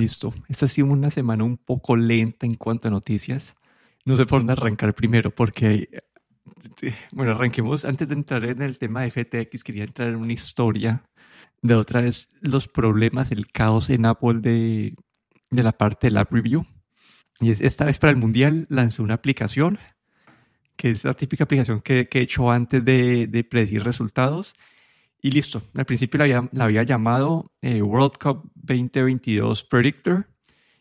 Listo. Esta ha sido una semana un poco lenta en cuanto a noticias. No sé por dónde arrancar primero, porque, bueno, arranquemos. Antes de entrar en el tema de FTX, quería entrar en una historia de otra vez los problemas, el caos en Apple de, de la parte del App Review. Y esta vez para el Mundial lancé una aplicación, que es la típica aplicación que, que he hecho antes de, de predecir resultados y listo. Al principio la había, la había llamado eh, World Cup 2022 Predictor.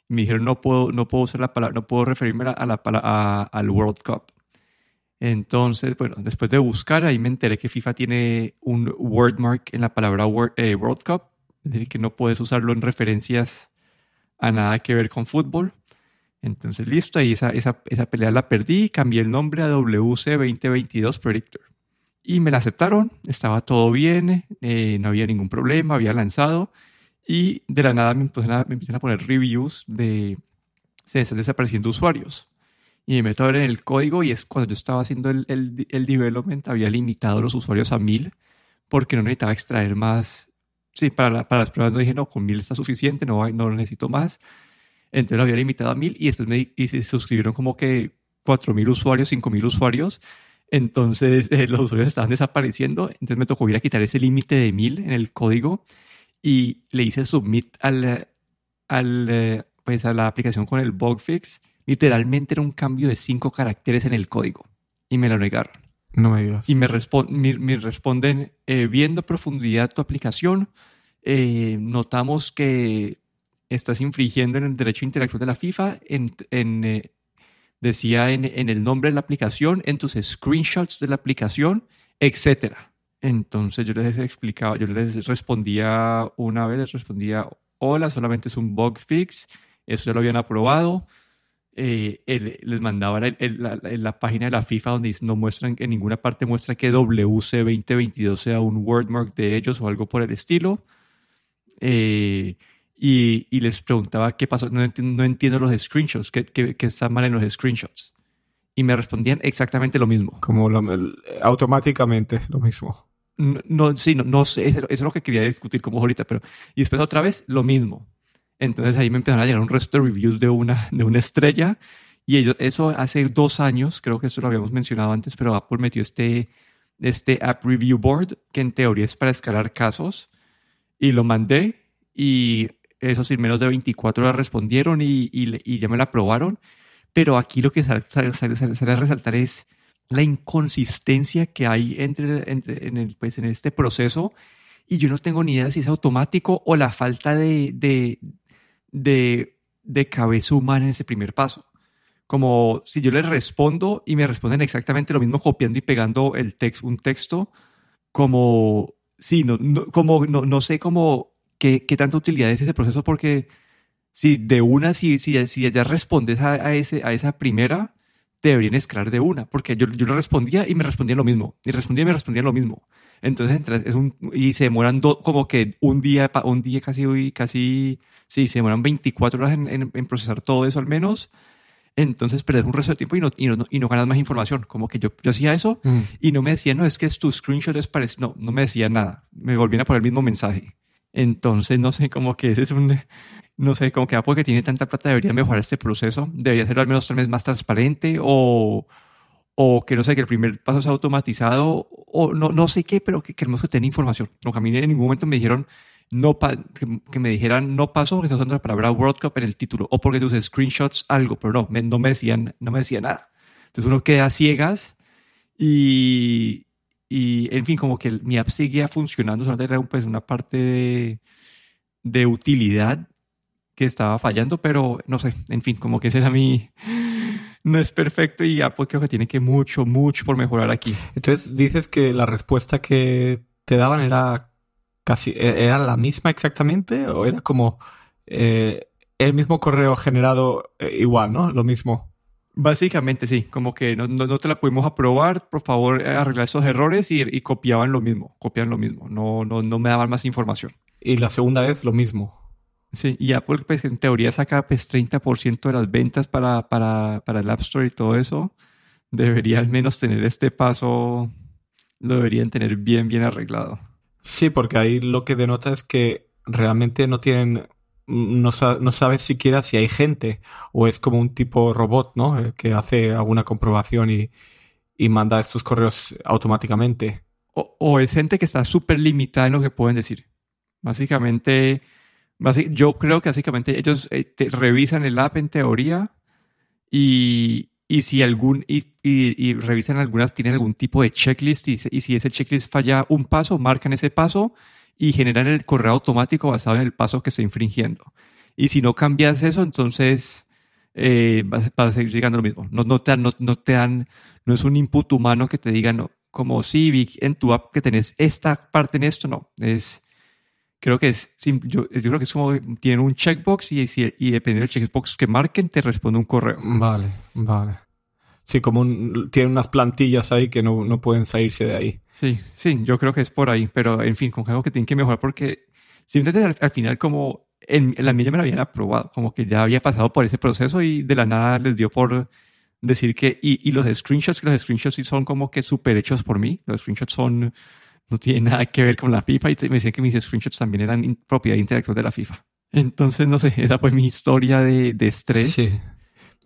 Me dijeron, no puedo, no puedo usar la palabra, no puedo referirme a la, al World Cup. Entonces, bueno, después de buscar, ahí me enteré que FIFA tiene un wordmark en la palabra eh, World Cup. Es decir, que no puedes usarlo en referencias a nada que ver con fútbol. Entonces, listo, ahí esa, esa, esa pelea la perdí. Cambié el nombre a WC 2022 Predictor. Y me la aceptaron, estaba todo bien, eh, no había ningún problema, había lanzado. Y de la nada me empiezan a, me a poner reviews de se están desapareciendo usuarios. Y me meto a ver en el código y es cuando yo estaba haciendo el, el, el development, había limitado los usuarios a mil porque no necesitaba extraer más. Sí, para, para las pruebas no dije, no, con mil está suficiente, no, no necesito más. Entonces lo había limitado a mil y después me y se suscribieron como que cuatro mil usuarios, cinco mil usuarios entonces eh, los usuarios estaban desapareciendo, entonces me tocó ir a quitar ese límite de mil en el código y le hice submit al, al, eh, pues a la aplicación con el bug fix. Literalmente era un cambio de cinco caracteres en el código y me lo negaron. No me digas. Y me, me, responden, eh, viendo profundidad tu aplicación, notamos que estás infringiendo en el derecho de interacción de la FIFA en, en, decía en, el nombre de la aplicación, en tus screenshots de la aplicación, etc. Entonces yo les explicaba, yo les respondía una vez, les respondía, hola, solamente es un bug fix, eso ya lo habían aprobado. Eh, les mandaba en la, página de la FIFA donde no muestran, en ninguna parte muestra que WC 2022 sea un wordmark de ellos o algo por el estilo. Eh, y, les preguntaba qué pasó, no, no entiendo los screenshots, qué, qué, qué, está mal en los screenshots. Y me respondían exactamente lo mismo. Como automáticamente lo mismo. No, sí, no, no sé, eso, es lo que quería discutir como ahorita, pero... Y después otra vez lo mismo. Entonces ahí me empezaron a llegar un resto de reviews de una, de una estrella. Y ellos, eso hace dos años, creo que eso lo habíamos mencionado antes, pero Apple metió este, este App Review Board, que en teoría es para escalar casos. Y lo mandé y eso sin menos de 24 horas respondieron y, y, ya me la aprobaron. Pero aquí lo que sale, a resaltar es la inconsistencia que hay entre, entre, en, pues, en este proceso y yo no tengo ni idea si es automático o la falta de, de, de, de cabeza humana en ese primer paso. Como si yo les respondo y me responden exactamente lo mismo copiando y pegando el texto, un texto, como, sí, no, como, no, no sé cómo ¿qué, qué tanta utilidad es ese proceso? Porque si de una, si, si, si ya respondes a, a, ese, a esa primera, te deberían escalar de una, porque yo, yo le respondía y me respondían lo mismo, y respondía y me respondían lo mismo. Entonces, es un, y se demoran como que un día, un día casi, casi, sí, se demoran 24 horas en, en, procesar todo eso al menos. Entonces, perder un resto de tiempo y no, y no, y no ganas más información. Como que yo, yo hacía eso mm. y no me decían, no, es que es tu screenshot es parecido. No, no me decían nada. Me volvían a poner el mismo mensaje. Entonces, no sé, como que ese es un, no sé, como que Apple que tiene tanta plata debería mejorar este proceso, debería ser al menos tal vez más transparente o, o que no sé, que el primer paso sea automatizado o no, no sé qué, pero que queremos que tenga información. No, que mí en ningún momento me dijeron, no que, me dijeran, no paso porque está usando la palabra World Cup en el título o porque tus screenshots algo, pero no, no me decían, no me decían nada. Entonces uno queda ciegas y, y, en fin, como que mi app seguía funcionando, solamente era pues, una parte de, de, utilidad que estaba fallando, pero no sé, en fin, como que ese era mi... No es perfecto y Apple creo que tiene que mucho, mucho por mejorar aquí. Entonces, dices que la respuesta que te daban era casi... E-, ¿Era la misma exactamente? ¿O era como eh, el mismo correo generado eh, igual, ¿no? Lo mismo. Básicamente sí, como que no, no, te la pudimos aprobar, por favor eh, arreglar esos errores y, y, copiaban lo mismo, copian lo mismo, no, no, no me daban más información. Y la segunda vez lo mismo. Sí, y Apple pues en teoría saca pues 30% de las ventas para, para, para el App Store y todo eso. Debería al menos tener este paso, lo deberían tener bien, bien arreglado. Sí, porque ahí lo que denota es que realmente no tienen, no, no sabes siquiera si hay gente o es como un tipo robot, ¿no? Que hace alguna comprobación y, y manda estos correos automáticamente. O, es gente que está súper limitada en lo que pueden decir. Básicamente, yo creo que básicamente ellos eh, revisan el app en teoría y, y si algún y, y, revisan algunas, tienen algún tipo de checklist y, si ese checklist falla un paso, marcan ese paso y generan el correo automático basado en el paso que está infringiendo. Y si no cambias eso, entonces eh, vas, a seguir llegando lo mismo. No, no, te no, no, te dan, no es un input humano que te diga, no, como si vi en tu app que tenés esta parte en esto, no. Es, creo que es, yo, yo creo que es como, tienen un checkbox y, y, y dependiendo del checkbox que marquen, te responde un correo. Vale, vale. Sí, como un, tienen unas plantillas ahí que no, no, pueden salirse de ahí. Sí, sí, yo creo que es por ahí, pero en fin, con algo que tienen que mejorar porque simplemente al, final como en, la mía me la habían aprobado, como que ya había pasado por ese proceso y de la nada les dio por decir que, y, y los screenshots, los screenshots sí son como que súper hechos por mí, los screenshots son, no tienen nada que ver con la FIFA y me decían que mis screenshots también eran propiedad intelectual de la FIFA. Entonces, no sé, esa fue mi historia de, de estrés. Sí.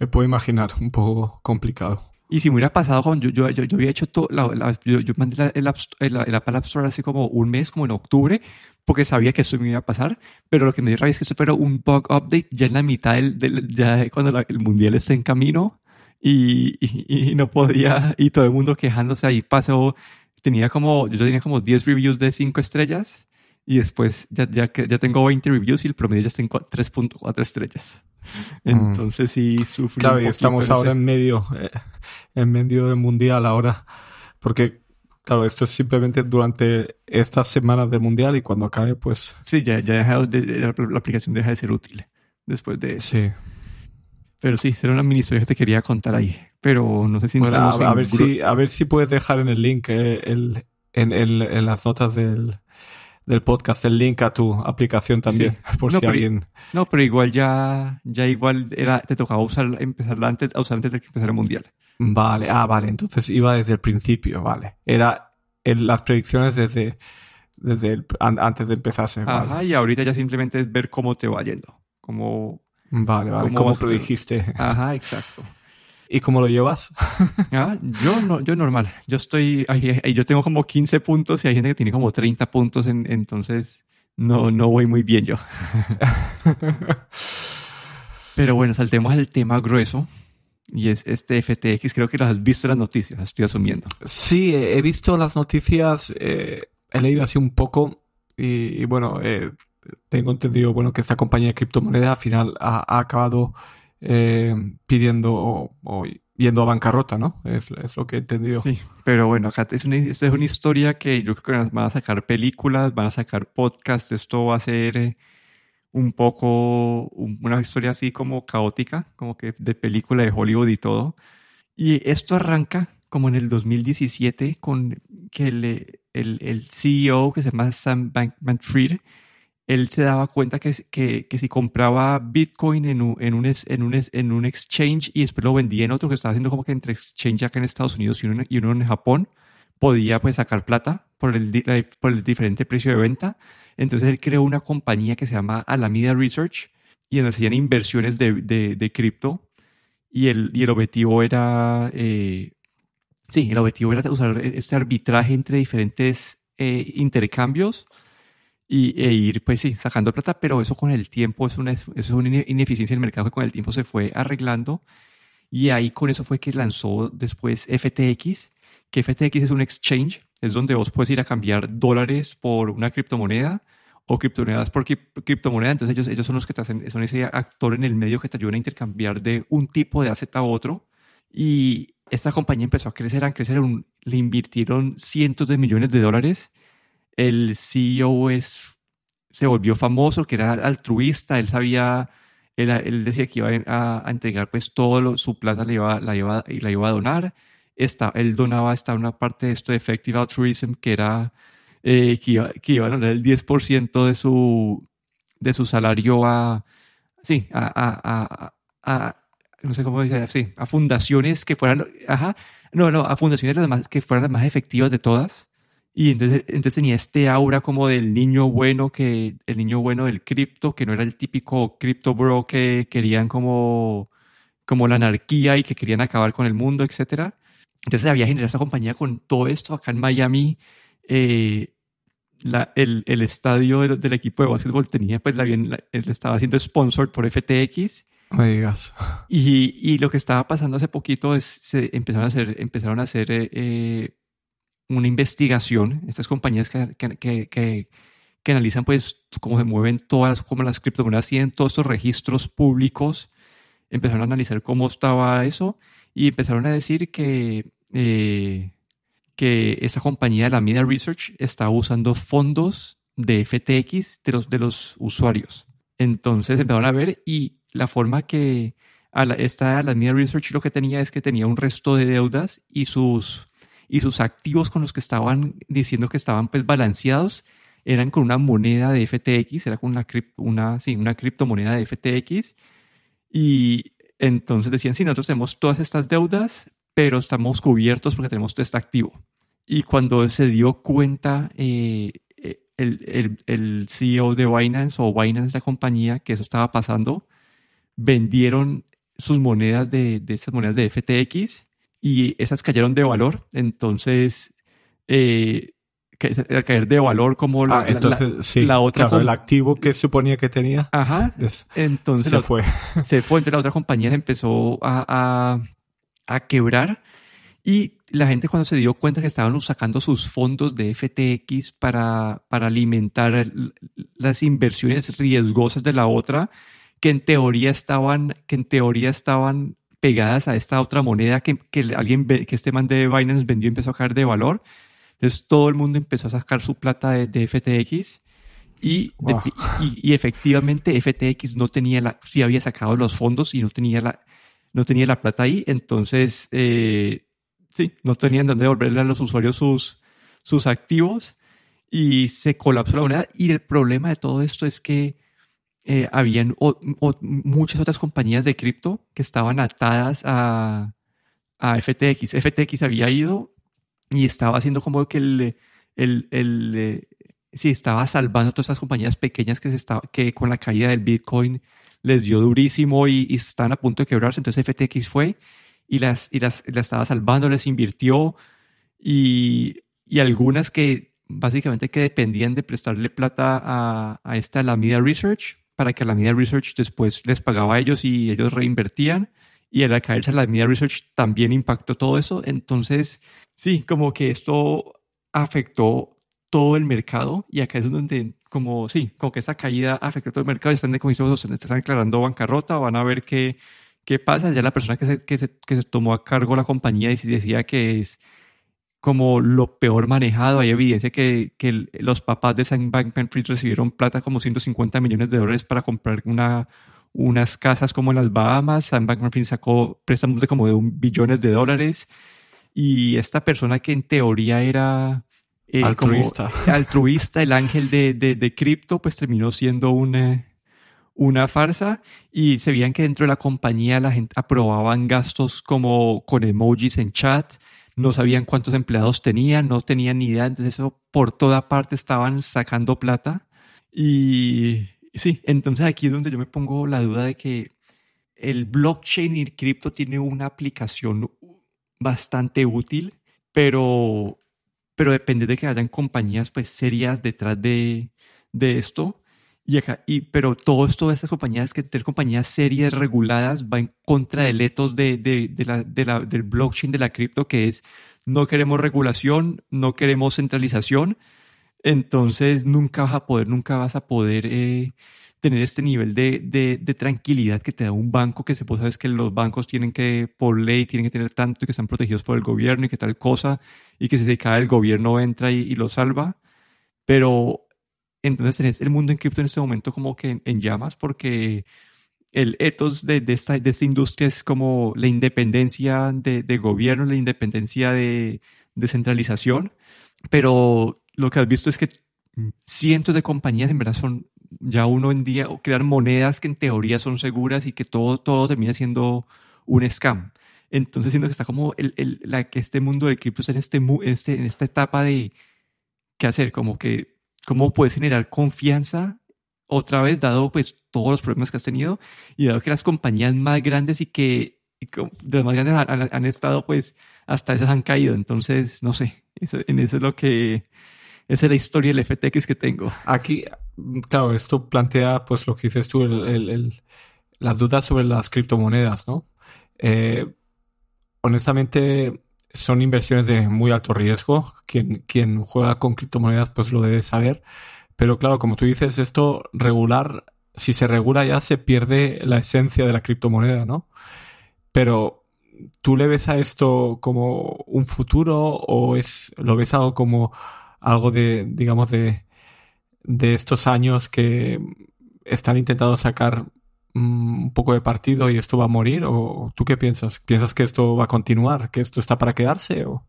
Me puedo imaginar, un poco complicado. Y si me hubiera pasado con, yo, yo, yo, yo había hecho todo, la, yo, yo, mandé el, el, Apple App Store hace como un mes, como en octubre, porque sabía que eso me iba a pasar, pero lo que me dio rabia es que eso fuera un bug update ya en la mitad del, del ya cuando el mundial está en camino y, y, y, no podía, y todo el mundo quejándose ahí pasó, tenía como, yo tenía como 10 reviews de 5 estrellas y después ya, ya, ya tengo 20 reviews y el promedio ya está en 3.4 estrellas. Entonces sí sufrí. Claro, y estamos ahora en medio, eh, en medio del mundial ahora, porque claro, esto es simplemente durante estas semanas del mundial y cuando acabe, pues. Sí, ya, ya la aplicación deja de ser útil después de eso. Sí. Pero sí, será una mini historia que te quería contar ahí. Pero no sé si bueno, a, ver si a ver si puedes dejar en el link eh, el, en, en las notas del, del podcast el link a tu aplicación también, por si alguien... No, pero igual ya, ya igual era, te tocaba usar, empezarla antes, a usar antes de que empezara el mundial. Vale, ah, vale, entonces iba desde el principio, vale. Era en las predicciones desde, desde antes de empezarse. Ajá, y ahorita ya simplemente es ver cómo te va yendo. Cómo, vale, vale, cómo, cómo predijiste. Ajá, exacto. ¿Y cómo lo llevas? Ah, yo, no, yo normal. Yo estoy, yo tengo como 15 puntos y hay gente que tiene como 30 puntos, entonces no, no voy muy bien yo. Pero bueno, saltemos al tema grueso. Y es este FTX, creo que lo has visto en las noticias, estoy asumiendo. Sí, he visto las noticias, eh, he leído así un poco y, bueno, eh, tengo entendido bueno que esta compañía de criptomonedas al final ha acabado eh, pidiendo o, yendo a bancarrota, ¿no? Es, es, lo que he entendido. Sí, pero bueno, acá es una, es una historia que yo creo que van a sacar películas, van a sacar podcasts, esto va a ser eh, un poco una historia así como caótica, como que de película de Hollywood y todo. Y esto arranca como en el 2017 con que el, el, el CEO que se llama Sam Bankman-Fried él se daba cuenta que, que, que si compraba Bitcoin en un, en, un, en, un, en un exchange y después lo vendía en otro que estaba haciendo como que entre exchange acá en Estados Unidos y uno, y uno en Japón, podía pues sacar plata por el, por el diferente precio de venta. Entonces él creó una compañía que se llama Alameda Research y donde hacían inversiones de, de, de cripto y el, y el objetivo era, eh, sí, el objetivo era usar este arbitraje entre diferentes eh, intercambios y, e ir, pues sí, sacando plata, pero eso con el tiempo es una, es una ineficiencia del mercado que con el tiempo se fue arreglando. Y ahí con eso fue que lanzó después FTX, que FTX es un exchange, es donde vos puedes ir a cambiar dólares por una criptomoneda o criptomonedas por criptomoneda. Entonces ellos, ellos son los que te hacen, son ese actor en el medio que te ayudan a intercambiar de un tipo de asset a otro. Y esta compañía empezó a crecer, a crecer, le invirtieron cientos de millones de dólares el CEO es, se volvió famoso, que era altruista, él sabía, él, decía que iba a, entregar pues todo su plata, la iba, la iba, la iba a donar. Esta, él donaba hasta una parte de esto de Effective Altruism, que era eh, que, iba, a donar el 10% de su, de su salario a, sí, a, no sé cómo decir, sí, a fundaciones que fueran, ajá, no, no, a fundaciones las más, que fueran las más efectivas de todas Y entonces, entonces tenía este aura como del niño bueno, que el niño bueno del cripto, que no era el típico cripto bro que querían como, como la anarquía y que querían acabar con el mundo, etc. Entonces había generado esta compañía con todo esto acá en Miami. Eh, la, el, el, estadio del, del, equipo de básquetbol tenía, pues, la, bien, él estaba siendo sponsored por FTX. No digas. Y, y, lo que estaba pasando hace poquito es se empezaron a hacer, empezaron a hacer eh, una investigación, estas compañías que, que, que, que, analizan pues cómo se mueven todas cómo las criptomonedas tienen todos estos registros públicos, empezaron a analizar cómo estaba eso y empezaron a decir que, eh, que esa compañía, la Media Research, estaba usando fondos de FTX de los, de los usuarios. Entonces empezaron a ver y la forma que a la, esta, Media Research lo que tenía es que tenía un resto de deudas y sus y sus activos con los que estaban diciendo que estaban pues balanceados eran con una moneda de FTX, era con una, una, sí, una criptomoneda de FTX. Y entonces decían, sí, nosotros tenemos todas estas deudas, pero estamos cubiertos porque tenemos todo este activo. Y cuando se dio cuenta eh, el, el, el, CEO de Binance o Binance, la compañía, que eso estaba pasando, vendieron sus monedas de, de estas monedas de FTX y esas cayeron de valor. Entonces, eh, al caer de valor como la, ah, entonces, la, sí, la otra claro, el activo que suponía que tenía ajá entonces se fue se fue entonces la otra compañía empezó a, a, a, quebrar y la gente cuando se dio cuenta que estaban sacando sus fondos de FTX para, para alimentar las inversiones riesgosas de la otra que en teoría estaban que en teoría estaban pegadas a esta otra moneda que, que alguien, que este man de Binance vendió y empezó a caer de valor. Entonces todo el mundo empezó a sacar su plata de, FTX y, y, efectivamente FTX no tenía la, sí había sacado los fondos y no tenía la, no tenía la plata ahí, entonces eh, sí, no tenían dónde devolverle a los usuarios sus, sus activos y se colapsó la moneda. Y el problema de todo esto es que eh, habían muchas otras compañías de cripto que estaban atadas a, a, FTX. FTX había ido y estaba haciendo como que el, el, el eh, sí, estaba salvando a todas esas compañías pequeñas que, se estaba, que con la caída del Bitcoin les dio durísimo y, y estaban a punto de quebrarse. Entonces FTX fue y las, y las, las estaba salvando, les invirtió y, y algunas que básicamente que dependían de prestarle plata a, a esta Alameda Research, para que la Media Research después les pagaba a ellos y ellos reinvertían. Y al caerse la Media Research también impactó todo eso. Entonces, sí, como que esto afectó todo el mercado y acá es donde, como, sí, como que esta caída afectó todo el mercado y están, como se están declarando bancarrota, van a ver qué, qué pasa. Ya la persona que se, que se, que se tomó a cargo la compañía y decía que es como lo peor manejado. Hay evidencia que, que los papás de Sam Bankman-Fried recibieron plata como 150 millones de dólares para comprar una, unas casas como en las Bahamas. Sam Bankman-Fried sacó préstamos de como de un billones de dólares. Y esta persona que en teoría era eh, altruista. altruista, el ángel de, de, de cripto, pues terminó siendo una, una farsa y se veían que dentro de la compañía la gente aprobaban gastos como con emojis en chat, no sabían cuántos empleados tenían, no tenían ni idea, entonces eso por toda parte estaban sacando plata. Y sí, entonces aquí es donde yo me pongo la duda de que el blockchain y el cripto tiene una aplicación bastante útil, pero, pero depende de que hayan compañías pues serias detrás de, de esto y, y, pero todo esto de estas compañías, que tener compañías serias, reguladas, va en contra del ethos de, de, de la, de la, del blockchain, de la cripto, que es no queremos regulación, no queremos centralización. Entonces nunca vas a poder, nunca vas a poder eh, tener este nivel de, tranquilidad que te da un banco, que se puede sabes que los bancos tienen que, por ley, tienen que tener tanto y que están protegidos por el gobierno y que tal cosa, y que si se cae el gobierno entra y, y lo salva. Pero entonces tenés el mundo en cripto en este momento como que en, llamas porque el ethos de, de, esta, de, esta, industria es como la independencia de, de gobierno, la independencia de descentralización, pero lo que has visto es que cientos de compañías en verdad son ya uno en día crear monedas que en teoría son seguras y que todo, todo termina siendo un scam. Entonces siento que está como el, el, la, que este mundo de cripto en, este, en, este, en esta etapa de qué hacer, como que cómo puedes generar confianza otra vez, dado pues todos los problemas que has tenido y dado que las compañías más grandes y que de las más grandes han, estado pues hasta esas han caído. Entonces, no sé, en eso es lo que, esa es la historia del FTX que tengo. Aquí, claro, esto plantea pues lo que dices tú, el, las dudas sobre las criptomonedas, ¿no? Eh, honestamente, son inversiones de muy alto riesgo. Quien, quien juega con criptomonedas pues lo debe saber. Pero claro, como tú dices, esto regular, si se regula ya se pierde la esencia de la criptomoneda, ¿no? Pero ¿tú le ves a esto como un futuro o es lo ves algo como algo de, digamos, de, de estos años que están intentando sacar un poco de partido y esto va a morir? ¿O tú qué piensas? ¿Piensas que esto va a continuar? ¿Que esto está para quedarse? O?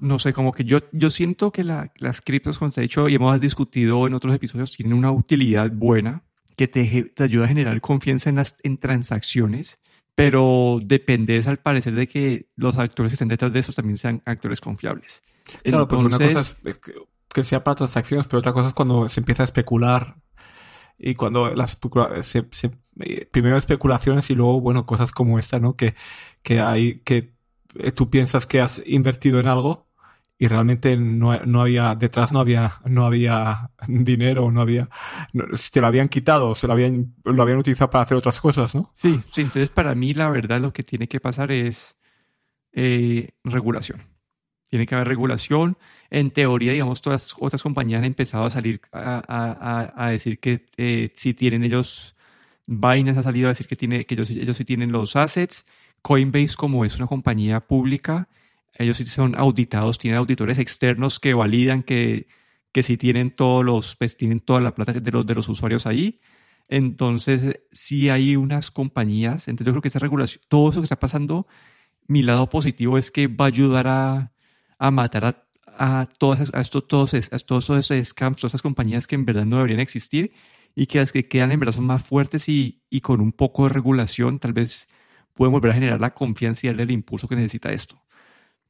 no sé, como que yo, yo siento que las criptos, como te he dicho y hemos discutido en otros episodios, tienen una utilidad buena que te, te ayuda a generar confianza en las en transacciones, pero dependes al parecer de que los actores que estén detrás de eso también sean actores confiables. Claro, pero una cosa es que sea para transacciones, pero otra cosa es cuando se empieza a especular y cuando las se, se, eh, primero especulaciones y luego bueno cosas como esta no que que hay que eh, tú piensas que has invertido en algo y realmente no, no, había, detrás no había, no había dinero, no había, si te lo habían quitado, se lo habían, lo habían utilizado para hacer otras cosas, ¿no? Sí, sí, entonces para mí la verdad lo que tiene que pasar es eh, regulación. Tiene que haber regulación. En teoría, digamos, todas otras compañías han empezado a salir a, a, a decir que eh, si tienen ellos, Binance ha salido a decir que, tiene, que ellos, ellos sí tienen los assets. Coinbase, como es una compañía pública, ellos sí son auditados, tienen auditores externos que validan que, que sí tienen todos los, pues tienen toda la plata de los, de los usuarios ahí. Entonces, sí hay unas compañías, entonces yo creo que esta regulación, todo eso que está pasando, mi lado positivo es que va a ayudar a, a matar a, a, todas, a, estos, todos, a todos esos scams, todas esas compañías que en verdad no deberían existir y que las que quedan en verdad son más fuertes y, y con un poco de regulación tal vez pueden volver a generar la confianza y darle el impulso que necesita esto.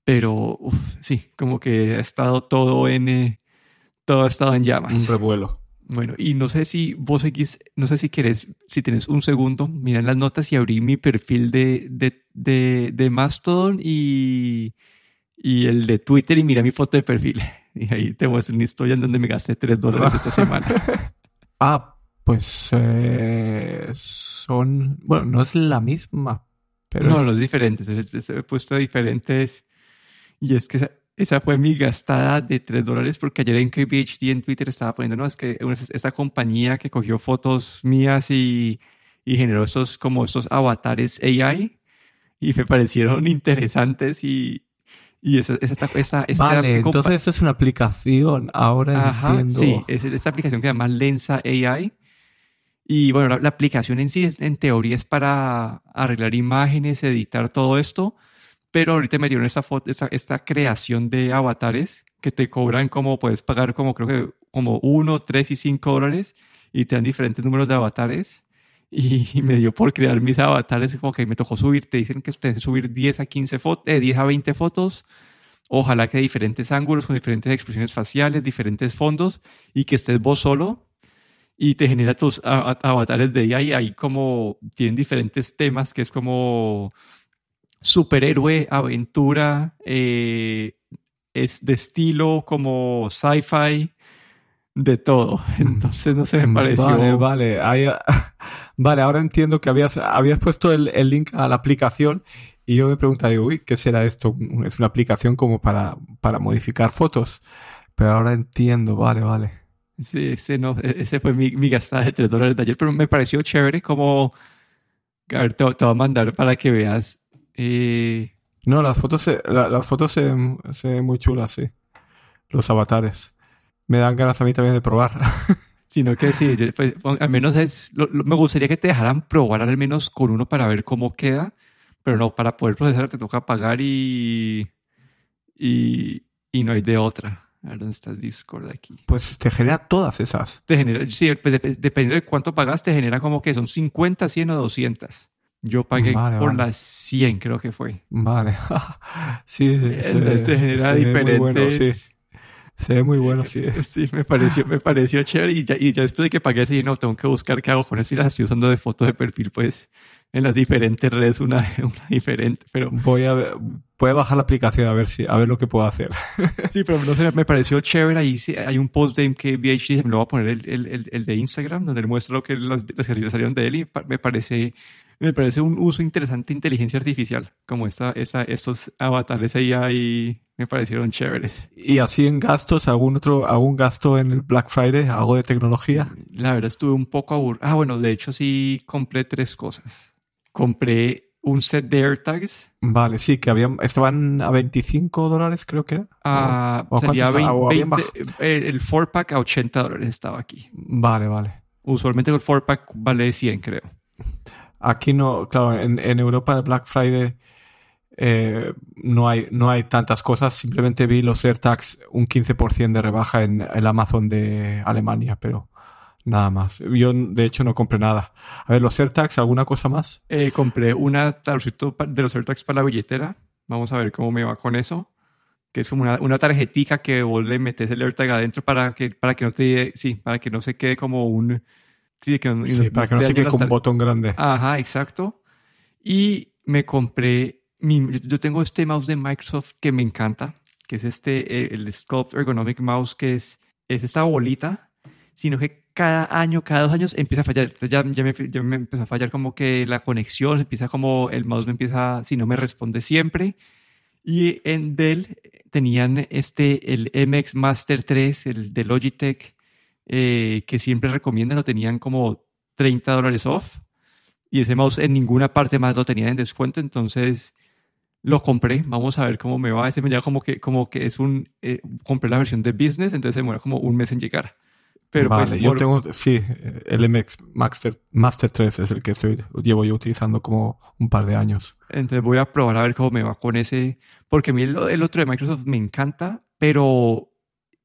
Pero sí, como que ha estado todo en eh, todo ha estado en llamas. Un revuelo. Bueno, y no sé si vos seguís, no sé si querés, si tienes un segundo, mira en las notas y abrí mi perfil de, de, de, de Mastodon y, y el de Twitter y mira mi foto de perfil. Y ahí te muestro una historia en donde me gasté 3 dólares esta semana. Ah, pues eh, son, bueno, no es la misma, pero... No, es diferente, he puesto diferentes y es que esa, fue mi gastada de 3 dólares porque ayer en KBHD en Twitter estaba poniendo, no, es que esta compañía que cogió fotos mías y, y generó estos como estos avatares AI y me parecieron interesantes y, y esa, esa, esa, vale, entonces esto es una aplicación, ahora entiendo. Sí, es esta aplicación que se llama Lensa AI. Y bueno, la, la, aplicación en sí, en teoría, es para arreglar imágenes, editar todo esto pero ahorita me dieron esta, foto, esta, esta creación de avatares que te cobran como, puedes pagar como creo que como 1, 3 y 5 dólares y te dan diferentes números de avatares. Y, me dio por crear mis avatares, como que me tocó subir, te dicen que ustedes subir 10 a 15 fotos, eh, 10 a 20 fotos, ojalá que diferentes ángulos, con diferentes expresiones faciales, diferentes fondos, y que estés vos solo y te genera tus avatares de IA y ahí como tienen diferentes temas, que es como superhéroe, aventura, eh, es de estilo como sci-fi, de todo. Mm. Entonces no se me pareció. Vale, vale. Vale, ahora entiendo que habías, habías puesto el, link a la aplicación y yo me preguntaba, uy, ¿qué será esto? Es una aplicación como para, para modificar fotos. Pero ahora entiendo, vale, vale. Sí, ese, no, e-, ese fue mi, mi gastada de 3 dólares de ayer, pero me pareció chévere como... A ver, te, te voy a mandar para que veas no, las fotos se, las fotos se, ven muy chulas, sí. Los avatares. Me dan ganas a mí también de probar. Sino que sí, pues, al menos es, me gustaría que te dejaran probar al menos con uno para ver cómo queda, pero no, para poder procesar te toca pagar y, y, y no hay de otra. A ver dónde está el Discord aquí. Pues te genera todas esas. Te genera, sí, pues, dependiendo de cuánto pagas, te genera como que son 50, 100 o 200. Yo pagué por las 100, creo que fue. Vale. sí, se, genera diferentes. Se ve muy bueno, sí. Sí, me pareció, me pareció chévere y ya, y ya después de que pagué ese no, tengo que buscar qué hago con eso y las estoy usando de foto de perfil, pues en las diferentes redes una, una diferente, pero... Voy a, ver, voy a bajar la aplicación a ver si, a ver lo que puedo hacer. sí, pero no sé, me pareció chévere. Ahí sí, hay un post de MKBHD, me lo voy a poner el, el, el, de Instagram, donde le muestra lo que las, las salieron de él y me parece me parece un uso interesante de inteligencia artificial, como esta, esta, estos avatares ahí me parecieron chéveres. ¿Y así en gastos, algún otro, algún gasto en el Black Friday, algo de tecnología? La verdad estuve un poco aburrido. Ah, bueno, de hecho sí compré tres cosas. Compré un set de AirTags. Vale, sí, que habían, estaban a 25 dólares, creo que era. Ah, salía 20, el 4-pack a 80 dólares estaba aquí. Vale, vale. Usualmente el 4-pack vale 100, creo. Aquí no, claro, en, Europa el Black Friday eh, no, hay, no hay tantas cosas. Simplemente vi los AirTags un 15% de rebaja en el Amazon de Alemania, pero nada más. Yo, de hecho, no compré nada. A ver, los AirTags, ¿alguna cosa más? Eh, compré una tarjeta de los AirTags para la billetera. Vamos a ver cómo me va con eso. Que es como una, una tarjetica que vos le metes el AirTag adentro para que, para que no te, sí, para que no se quede como un, Sí, para que no se quede con un botón grande. Ajá, exacto. Y me compré, mi, yo tengo este mouse de Microsoft que me encanta, que es este, el Sculpt Ergonomic Mouse, que es, es esta bolita, sino que cada año, cada dos años empieza a fallar. Ya, ya, me, ya me empezó a fallar como que la conexión, empieza como el mouse me empieza, si no me responde siempre. Y en Dell tenían este, el MX Master 3, el de Logitech, eh, que siempre recomiendan, lo tenían como 30 dólares off. Y ese mouse en ninguna parte más lo tenían en descuento, entonces lo compré. Vamos a ver cómo me va. Ese me llega como que, como que es un. Eh, compré la versión de business, entonces se muere como un mes en llegar. Pero pues, vale, yo tengo, sí, el MX Master, Master 3 es el que estoy, llevo yo utilizando como un par de años. Entonces voy a probar a ver cómo me va con ese, porque a mí el, el otro de Microsoft me encanta, pero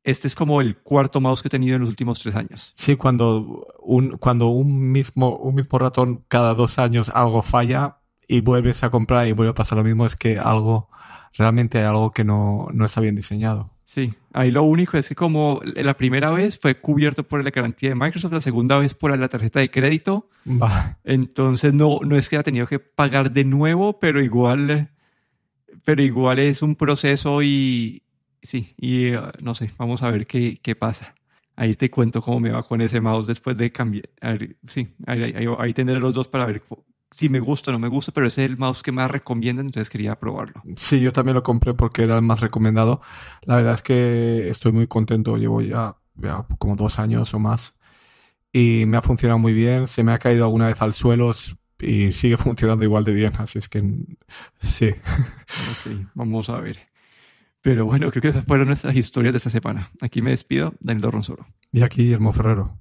este es como el cuarto mouse que he tenido en los últimos tres años. Sí, cuando un, cuando un mismo, un mismo ratón cada dos años algo falla y vuelves a comprar y vuelve a pasar lo mismo, es que algo, realmente hay algo que no, no está bien diseñado. Sí, ahí lo único es que como la primera vez fue cubierto por la garantía de Microsoft, la segunda vez por la tarjeta de crédito. Entonces no, no es que haya tenido que pagar de nuevo, pero igual, pero igual es un proceso y, sí, y uh, no sé, vamos a ver qué, qué, pasa. Ahí te cuento cómo me va con ese mouse después de cambiar. sí, ahí, ahí, tendré los dos para ver si me gusta o no me gusta, pero ese es el mouse que más recomiendan, entonces quería probarlo. Sí, yo también lo compré porque era el más recomendado. La verdad es que estoy muy contento, llevo ya, ya como dos años o más y me ha funcionado muy bien. Se me ha caído alguna vez al suelo y sigue funcionando igual de bien, así es que sí. Ok, vamos a ver. Pero bueno, creo que esas fueron nuestras historias de esta semana. Aquí me despido, Daniel Dorronsoro. Y aquí, Guillermo Ferrero.